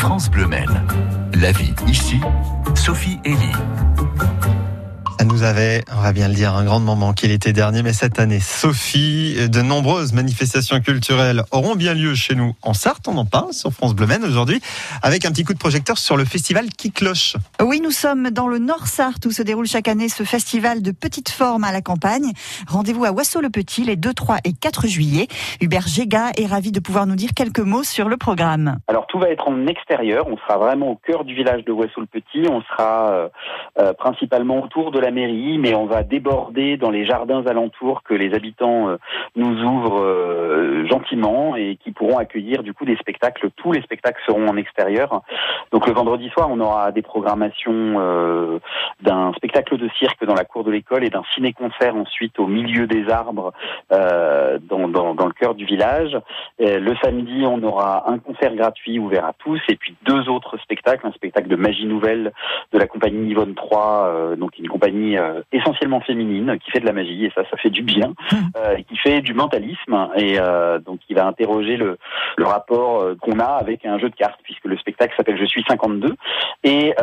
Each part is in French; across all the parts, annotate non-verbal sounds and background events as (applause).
France Bleu Maine. La vie ici, Sophie Elie. Nous avait, on va bien le dire, un grand moment qu'il était dernier, mais cette année, Sophie, de nombreuses manifestations culturelles auront bien lieu chez nous en Sarthe. On en parle sur France Bleu Maine aujourd'hui, avec un petit coup de projecteur sur le festival qui cloche. Oui, nous sommes dans le Nord Sarthe où se déroule chaque année ce festival de petite forme à la campagne. Rendez-vous à Wasso-le-Petit les 2, 3 et 4 juillet. Hubert Géga est ravi de pouvoir nous dire quelques mots sur le programme. Alors tout va être en extérieur. On sera vraiment au cœur du village de Wasso-le-Petit. On sera principalement autour de la mairie, mais on va déborder dans les jardins alentours que les habitants euh, nous ouvrent euh, gentiment et qui pourront accueillir du coup des spectacles. Tous les spectacles seront en extérieur. Donc le vendredi soir, on aura des programmations euh, d'un spectacle de cirque dans la cour de l'école et d'un ciné-concert ensuite au milieu des arbres dans, le cœur du village. Le samedi, on aura un concert gratuit ouvert à tous et puis deux autres spectacles, un spectacle de magie nouvelle de la compagnie Yvonne 3, euh, donc une compagnie euh, essentiellement féminine qui fait de la magie et ça, ça fait du bien, (laughs) euh, qui fait du mentalisme et donc il va interroger le, le rapport qu'on a avec un jeu de cartes puisque le spectacle s'appelle Je suis 52 et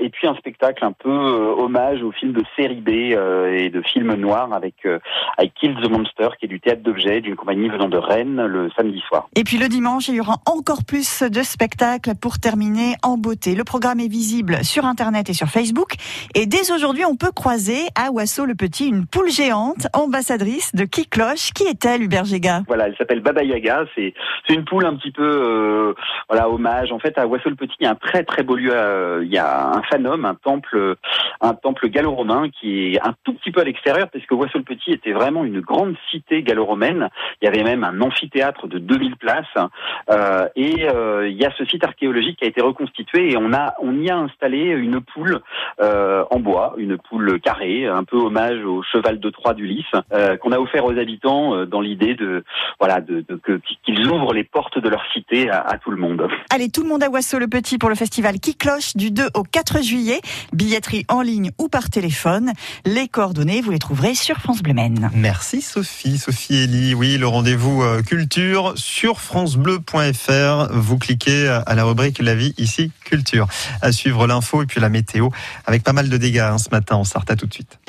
et puis un spectacle un peu hommage aux films de série B et de films noirs avec avec Kill the Monster qui est du théâtre d'objets d'une compagnie venant de Rennes le samedi soir. Et puis le dimanche, il y aura encore plus de spectacles pour terminer en beauté. Le programme est visible sur Internet et sur Facebook. Et dès aujourd'hui, on peut croiser à Wasso-le-Petit une poule géante, ambassadrice de Qui Cloche. Qui est-elle, Hubert Géga Voilà, elle s'appelle Baba Yaga. C'est une poule un petit peu euh, voilà hommage. En fait, à Wassau le Petit, il y a un très très beau lieu. euh, il y a un phanum, un temple, un temple gallo-romain qui est un tout petit peu à l'extérieur, parce que Wassau le Petit était vraiment une grande cité gallo-romaine. Il y avait même un amphithéâtre de 2000 places. Euh, et il y a ce site archéologique qui a été reconstitué et on a on y a installé une poule en bois, une poule carrée, un peu hommage au cheval de Troie d'Ulysse, euh, qu'on a offert aux habitants euh, dans l'idée de voilà de, de que qu'ils ouvrent les portes de leur cité à, à tout le monde. Allez, tout le monde à Wasso-le-Petit pour le festival Qui Cloche du 2 au 4 juillet. Billetterie en ligne ou par téléphone. Les coordonnées, vous les trouverez sur France Bleu Maine. Merci Sophie, Sophie Elie. Oui, le rendez-vous euh, culture sur francebleu.fr. Vous cliquez à la rubrique La vie ici culture. À suivre l'info et puis la météo avec pas mal de dégâts hein, ce matin en Sarthe. À tout de suite.